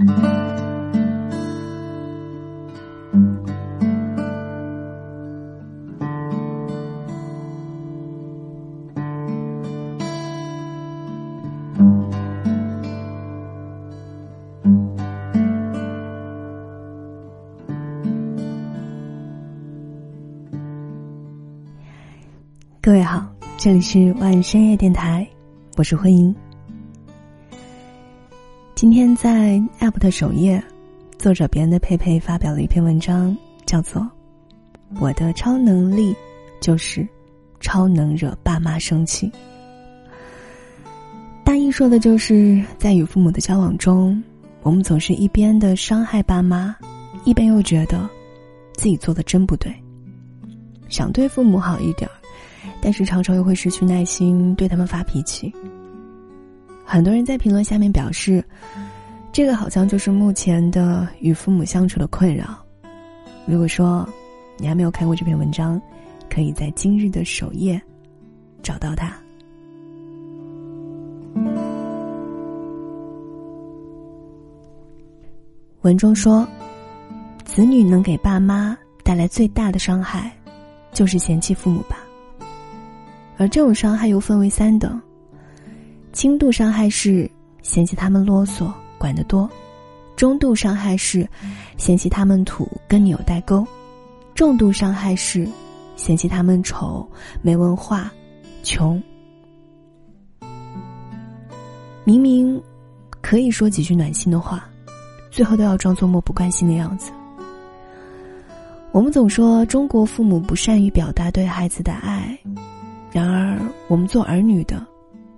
各位好，这里是万深夜电台，我是慧英。今天在 App 的首页，作者别人的佩佩发表了一篇文章，叫做《我的超能力就是超能惹爸妈生气》。大意说的就是在与父母的交往中，我们总是一边的伤害爸妈，一边又觉得自己做的真不对，想对父母好一点儿。但是常常又会失去耐心，对他们发脾气。很多人在评论下面表示，这个好像就是目前的与父母相处的困扰。如果说你还没有看过这篇文章，可以在今日的首页找到它。文中说，子女能给爸妈带来最大的伤害，就是嫌弃父母吧。而这种伤害又分为三等：轻度伤害是嫌弃他们啰嗦、管得多；中度伤害是嫌弃他们土、跟你有代沟；重度伤害是嫌弃他们丑、没文化、穷。明明可以说几句暖心的话，最后都要装作漠不关心的样子。我们总说中国父母不善于表达对孩子的爱。然而，我们做儿女的，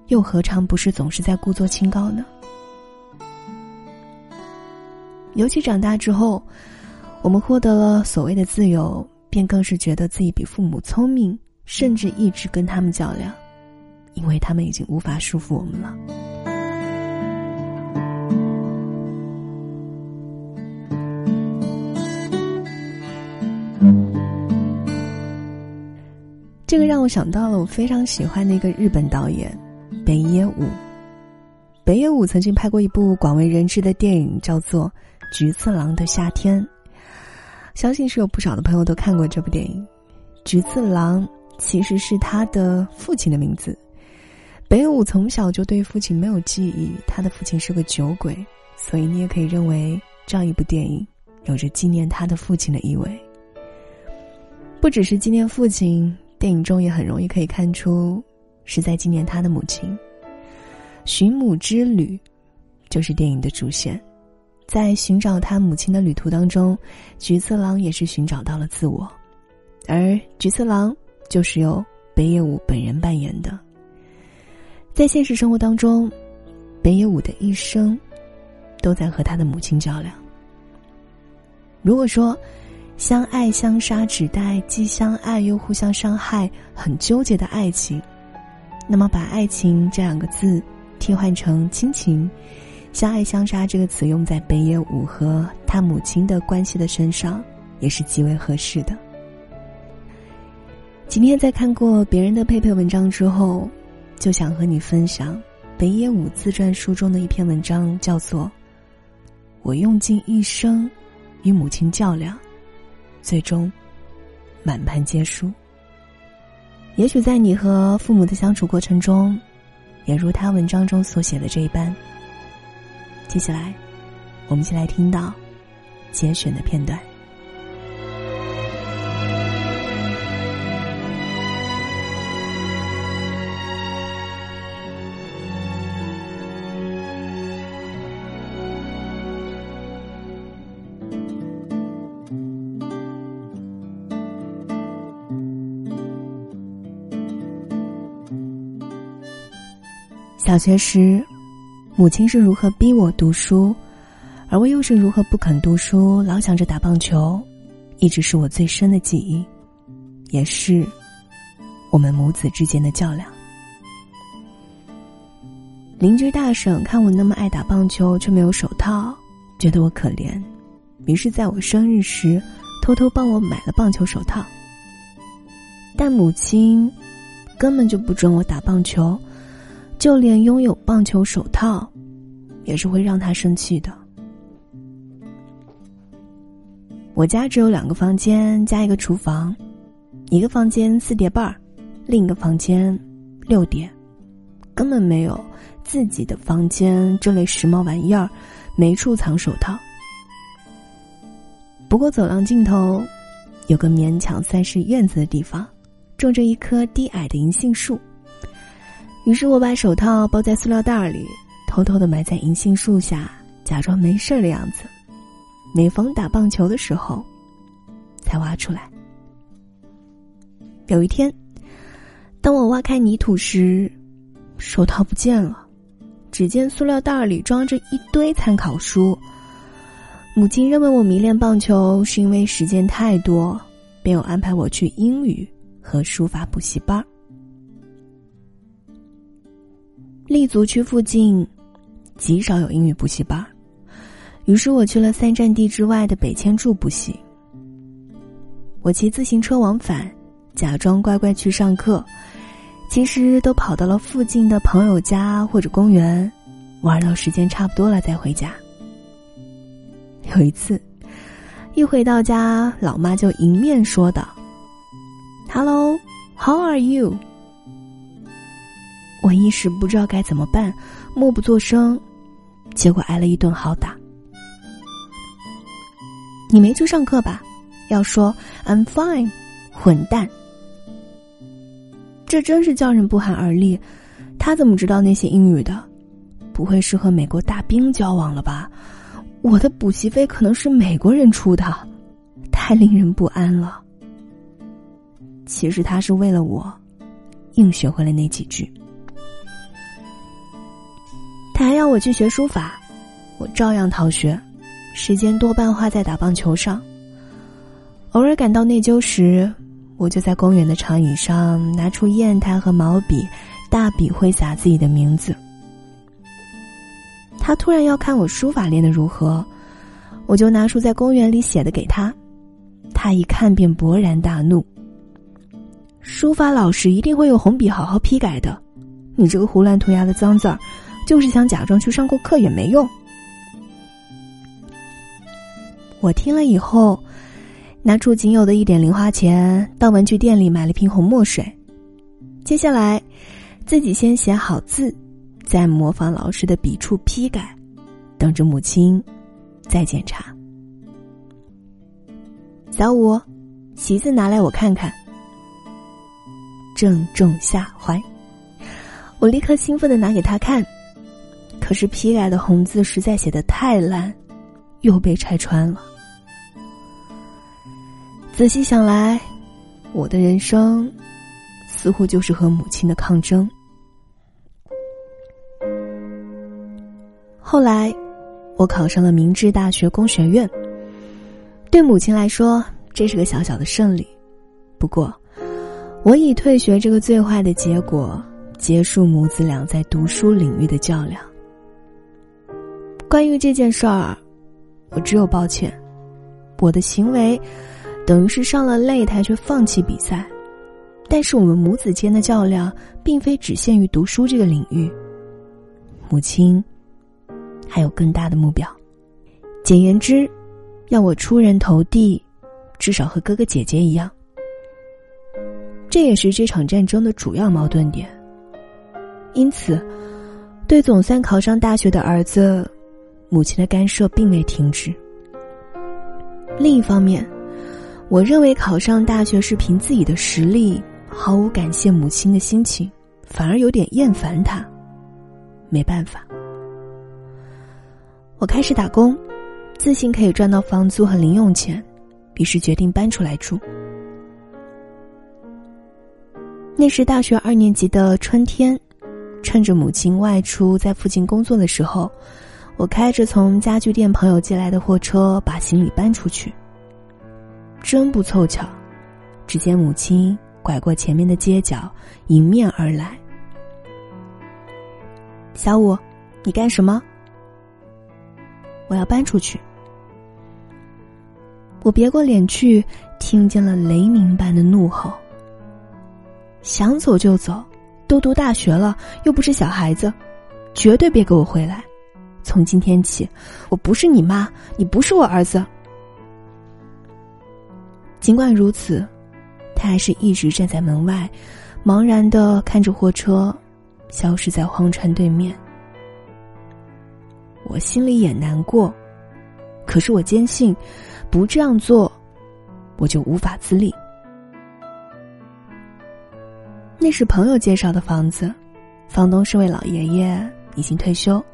又何尝不是总是在故作清高呢？尤其长大之后，我们获得了所谓的自由，便更是觉得自己比父母聪明，甚至一直跟他们较量，因为他们已经无法束缚我们了。这个让我想到了我非常喜欢的一个日本导演北野武。北野武曾经拍过一部广为人知的电影，叫做《菊次郎的夏天》。相信是有不少的朋友都看过这部电影。菊次郎其实是他的父亲的名字。北野武从小就对父亲没有记忆，他的父亲是个酒鬼，所以你也可以认为这样一部电影有着纪念他的父亲的意味。不只是纪念父亲。电影中也很容易可以看出，是在纪念他的母亲。寻母之旅，就是电影的主线。在寻找他母亲的旅途当中，菊次郎也是寻找到了自我，而菊次郎就是由北野武本人扮演的。在现实生活当中，北野武的一生都在和他的母亲较量。如果说，相爱相杀，指代既相爱又互相伤害，很纠结的爱情。那么，把“爱情”这两个字替换成亲情，“相爱相杀”这个词用在北野武和他母亲的关系的身上，也是极为合适的。今天在看过别人的配配文章之后，就想和你分享北野武自传书中的一篇文章，叫做《我用尽一生与母亲较量》。最终，满盘皆输。也许在你和父母的相处过程中，也如他文章中所写的这一般。接下来，我们先来听到节选的片段。小学时，母亲是如何逼我读书，而我又是如何不肯读书，老想着打棒球，一直是我最深的记忆，也是我们母子之间的较量。邻居大婶看我那么爱打棒球却没有手套，觉得我可怜，于是在我生日时偷偷帮我买了棒球手套。但母亲根本就不准我打棒球。就连拥有棒球手套，也是会让他生气的。我家只有两个房间加一个厨房，一个房间四叠半儿，另一个房间六叠，根本没有自己的房间这类时髦玩意儿，没处藏手套。不过走廊尽头，有个勉强算是院子的地方，种着一棵低矮的银杏树。于是我把手套包在塑料袋里，偷偷的埋在银杏树下，假装没事的样子。每逢打棒球的时候，才挖出来。有一天，当我挖开泥土时，手套不见了，只见塑料袋里装着一堆参考书。母亲认为我迷恋棒球是因为时间太多，便有安排我去英语和书法补习班儿。立足区附近极少有英语补习班，于是我去了三站地之外的北千住补习。我骑自行车往返，假装乖乖去上课，其实都跑到了附近的朋友家或者公园，玩到时间差不多了再回家。有一次，一回到家，老妈就迎面说道：“Hello, how are you？” 我一时不知道该怎么办，默不作声，结果挨了一顿好打。你没去上课吧？要说 “I'm fine”，混蛋！这真是叫人不寒而栗。他怎么知道那些英语的？不会是和美国大兵交往了吧？我的补习费可能是美国人出的，太令人不安了。其实他是为了我，硬学会了那几句。他还要我去学书法，我照样逃学，时间多半花在打棒球上。偶尔感到内疚时，我就在公园的长椅上拿出砚台和毛笔，大笔挥洒自己的名字。他突然要看我书法练得如何，我就拿出在公园里写的给他。他一看便勃然大怒。书法老师一定会用红笔好好批改的，你这个胡乱涂鸦的脏字儿，就是想假装去上过课也没用。我听了以后，拿出仅有的一点零花钱，到文具店里买了瓶红墨水。接下来，自己先写好字。再模仿老师的笔触批改，等着母亲再检查。小五，席子拿来我看看。正中下怀，我立刻兴奋的拿给他看，可是批改的红字实在写的太烂，又被拆穿了。仔细想来，我的人生似乎就是和母亲的抗争。后来，我考上了明治大学工学院。对母亲来说，这是个小小的胜利。不过，我以退学这个最坏的结果结束母子俩在读书领域的较量。关于这件事儿，我只有抱歉。我的行为等于是上了擂台却放弃比赛。但是我们母子间的较量并非只限于读书这个领域。母亲。还有更大的目标，简言之，要我出人头地，至少和哥哥姐姐一样。这也是这场战争的主要矛盾点。因此，对总算考上大学的儿子，母亲的干涉并未停止。另一方面，我认为考上大学是凭自己的实力，毫无感谢母亲的心情，反而有点厌烦他。没办法。我开始打工，自信可以赚到房租和零用钱，于是决定搬出来住。那是大学二年级的春天，趁着母亲外出在附近工作的时候，我开着从家具店朋友借来的货车把行李搬出去。真不凑巧，只见母亲拐过前面的街角，迎面而来。小五，你干什么？我要搬出去。我别过脸去，听见了雷鸣般的怒吼。想走就走，都读大学了，又不是小孩子，绝对别给我回来！从今天起，我不是你妈，你不是我儿子。尽管如此，他还是一直站在门外，茫然的看着货车消失在荒川对面。我心里也难过，可是我坚信，不这样做，我就无法自立。那是朋友介绍的房子，房东是位老爷爷，已经退休，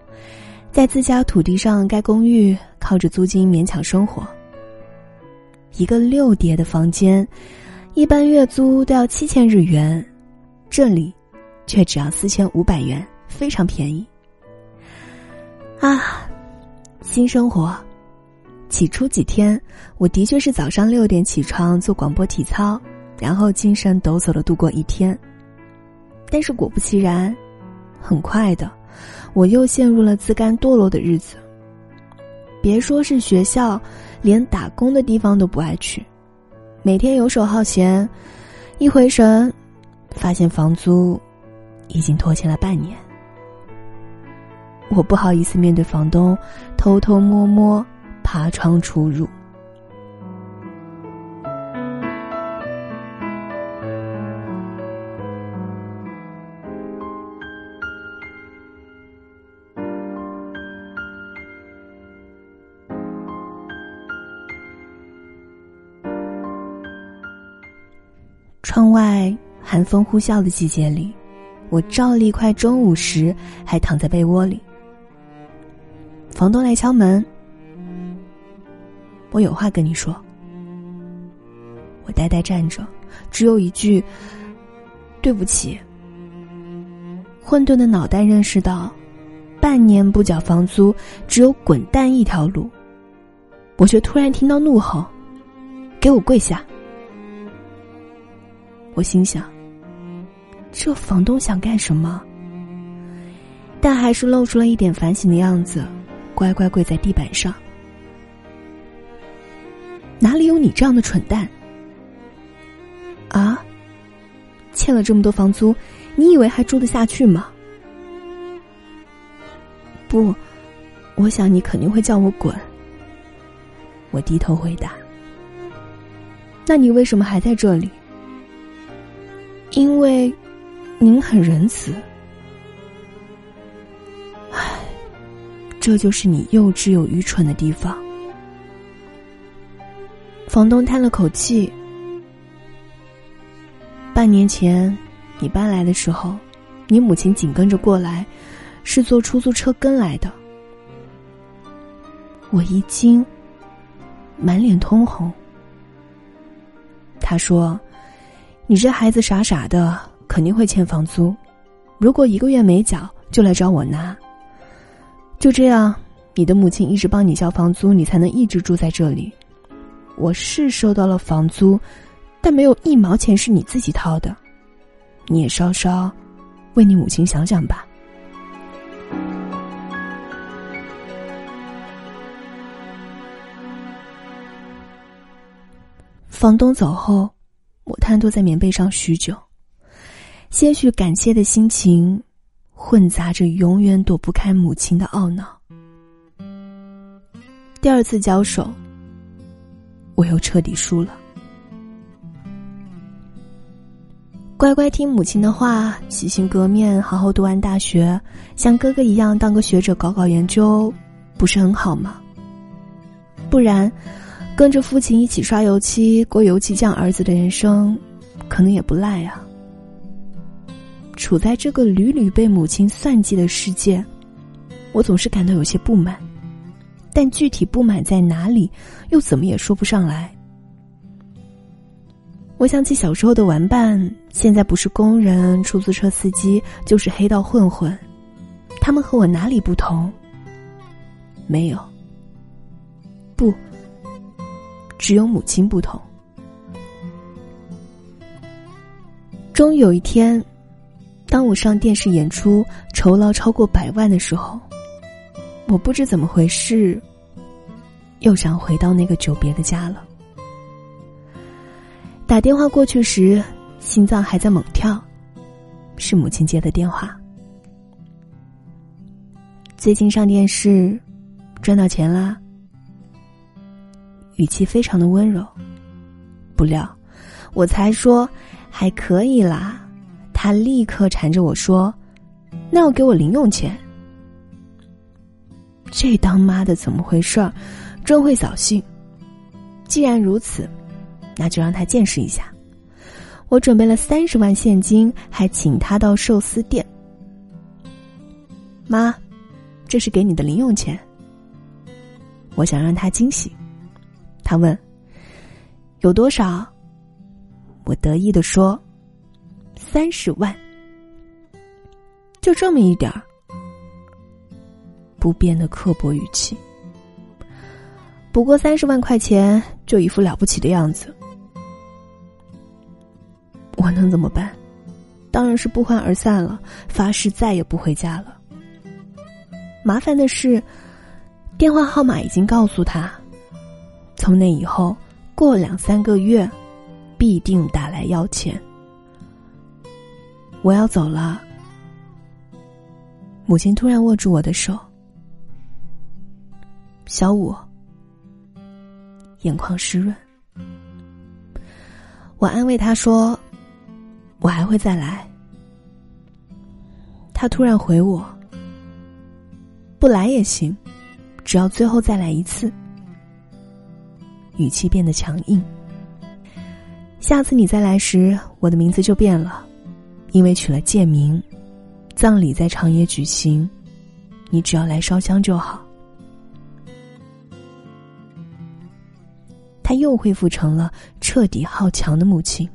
在自家土地上盖公寓，靠着租金勉强生活。一个六叠的房间，一般月租都要七千日元，这里却只要四千五百元，非常便宜。啊，新生活。起初几天，我的确是早上六点起床做广播体操，然后精神抖擞的度过一天。但是果不其然，很快的，我又陷入了自甘堕落的日子。别说是学校，连打工的地方都不爱去，每天游手好闲，一回神，发现房租已经拖欠了半年。我不好意思面对房东，偷偷摸摸爬窗出入。窗外寒风呼啸的季节里，我照例快中午时还躺在被窝里。房东来敲门，我有话跟你说。我呆呆站着，只有一句：“对不起。”混沌的脑袋认识到，半年不缴房租，只有滚蛋一条路。我却突然听到怒吼：“给我跪下！”我心想，这房东想干什么？但还是露出了一点反省的样子。乖乖跪在地板上，哪里有你这样的蠢蛋？啊！欠了这么多房租，你以为还住得下去吗？不，我想你肯定会叫我滚。我低头回答。那你为什么还在这里？因为，您很仁慈。唉这就是你幼稚又愚蠢的地方。房东叹了口气。半年前，你搬来的时候，你母亲紧跟着过来，是坐出租车跟来的。我一惊，满脸通红。他说：“你这孩子傻傻的，肯定会欠房租。如果一个月没缴，就来找我拿。”就这样，你的母亲一直帮你交房租，你才能一直住在这里。我是收到了房租，但没有一毛钱是你自己掏的。你也稍稍为你母亲想想吧。房东走后，我瘫坐在棉被上许久，些许感谢的心情。混杂着永远躲不开母亲的懊恼。第二次交手，我又彻底输了。乖乖听母亲的话，洗心革面，好好读完大学，像哥哥一样当个学者，搞搞研究，不是很好吗？不然，跟着父亲一起刷油漆，过油漆匠儿子的人生，可能也不赖啊。处在这个屡屡被母亲算计的世界，我总是感到有些不满，但具体不满在哪里，又怎么也说不上来。我想起小时候的玩伴，现在不是工人、出租车司机，就是黑道混混，他们和我哪里不同？没有，不，只有母亲不同。终于有一天。当我上电视演出，酬劳超过百万的时候，我不知怎么回事，又想回到那个久别的家了。打电话过去时，心脏还在猛跳，是母亲接的电话。最近上电视，赚到钱啦。语气非常的温柔。不料，我才说还可以啦，他立刻缠着我说：“那要给我零用钱。”这当妈的怎么回事儿？真会扫兴。既然如此，那就让他见识一下。我准备了三十万现金，还请他到寿司店。妈，这是给你的零用钱。我想让他惊喜。他问：“有多少？”我得意的说：“三十万。”就这么一点儿。不变的刻薄语气。不过三十万块钱，就一副了不起的样子。我能怎么办？当然是不欢而散了，发誓再也不回家了。麻烦的是，电话号码已经告诉他，从那以后过两三个月，必定打来要钱。我要走了。母亲突然握住我的手，小五，眼眶湿润。我安慰他说。我还会再来。他突然回我：“不来也行，只要最后再来一次。”语气变得强硬。下次你再来时，我的名字就变了，因为取了贱名。葬礼在长野举行，你只要来烧香就好。他又恢复成了彻底好强的母亲。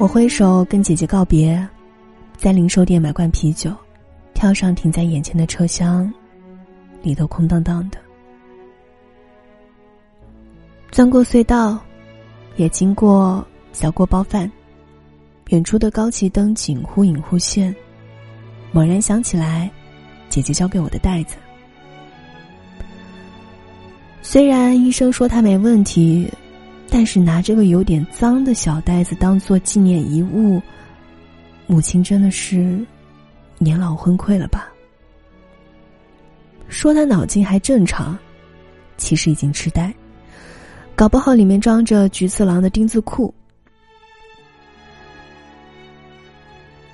我挥手跟姐姐告别，在零售店买罐啤酒，跳上停在眼前的车厢，里头空荡荡的。钻过隧道，也经过小锅包饭，远处的高级灯景忽隐忽现。猛然想起来，姐姐交给我的袋子，虽然医生说他没问题。但是拿这个有点脏的小袋子当做纪念遗物，母亲真的是年老昏聩了吧？说他脑筋还正常，其实已经痴呆，搞不好里面装着菊次郎的丁字裤。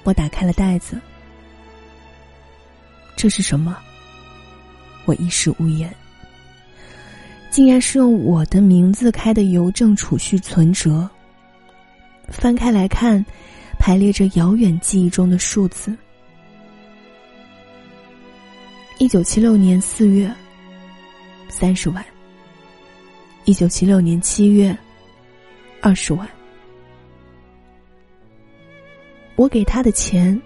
我打开了袋子，这是什么？我一时无言。竟然是用我的名字开的邮政储蓄存折。翻开来看，排列着遥远记忆中的数字：一九七六年四月，三十万；一九七六年七月，二十万。我给他的钱，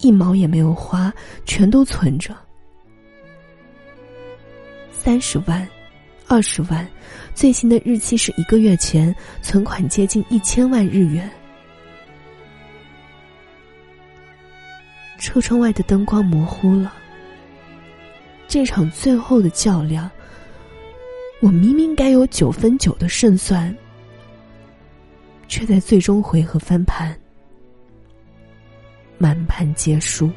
一毛也没有花，全都存着。三十万。二十万，最新的日期是一个月前，存款接近一千万日元。车窗外的灯光模糊了。这场最后的较量，我明明该有九分九的胜算，却在最终回合翻盘，满盘皆输。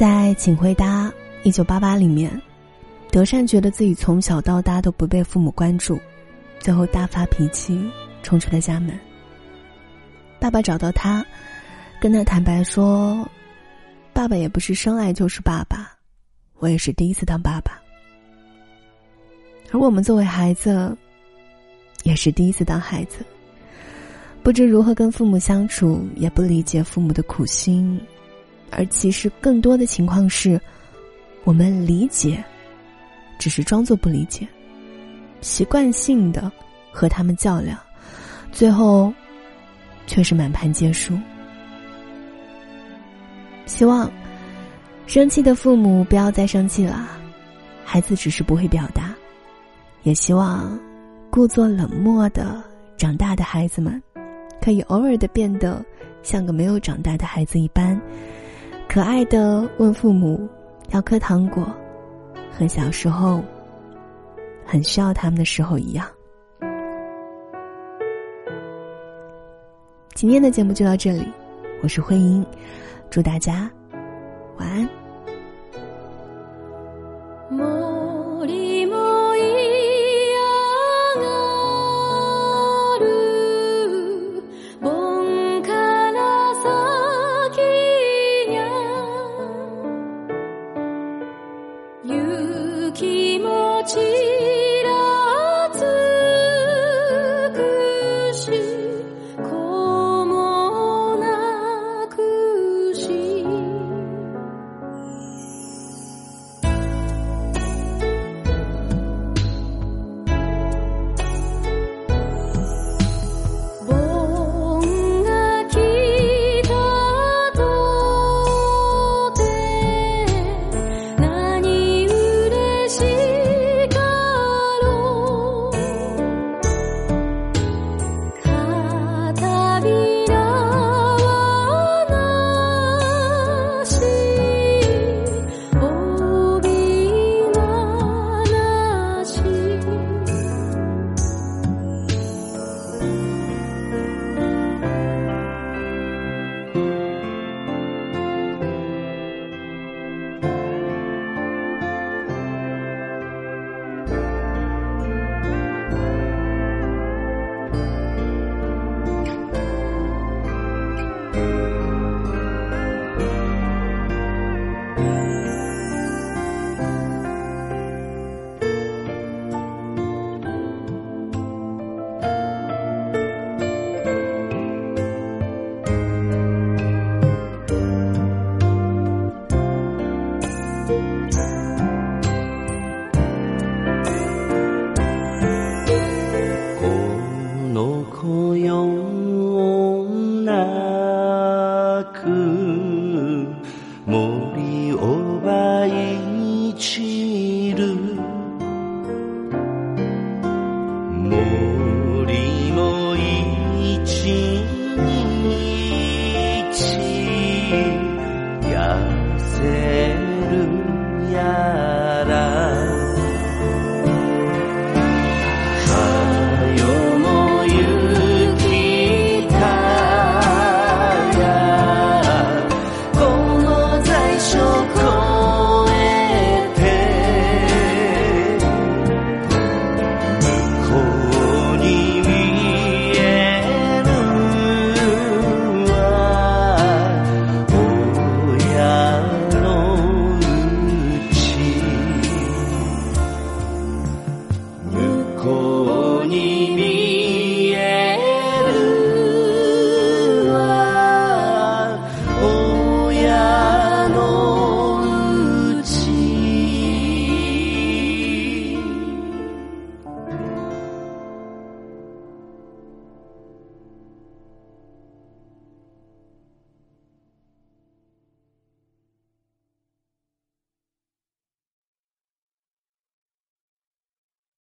在《请回答一九八八》里面，德善觉得自己从小到大都不被父母关注，最后大发脾气，冲出了家门。爸爸找到他，跟他坦白说：“爸爸也不是生来就是爸爸，我也是第一次当爸爸。而我们作为孩子，也是第一次当孩子，不知如何跟父母相处，也不理解父母的苦心。”而其实更多的情况是，我们理解，只是装作不理解，习惯性的和他们较量，最后却是满盘皆输。希望生气的父母不要再生气了，孩子只是不会表达。也希望故作冷漠的长大的孩子们，可以偶尔的变得像个没有长大的孩子一般。可爱的问父母要颗糖果，和小时候很需要他们的时候一样。今天的节目就到这里，我是慧英，祝大家晚安。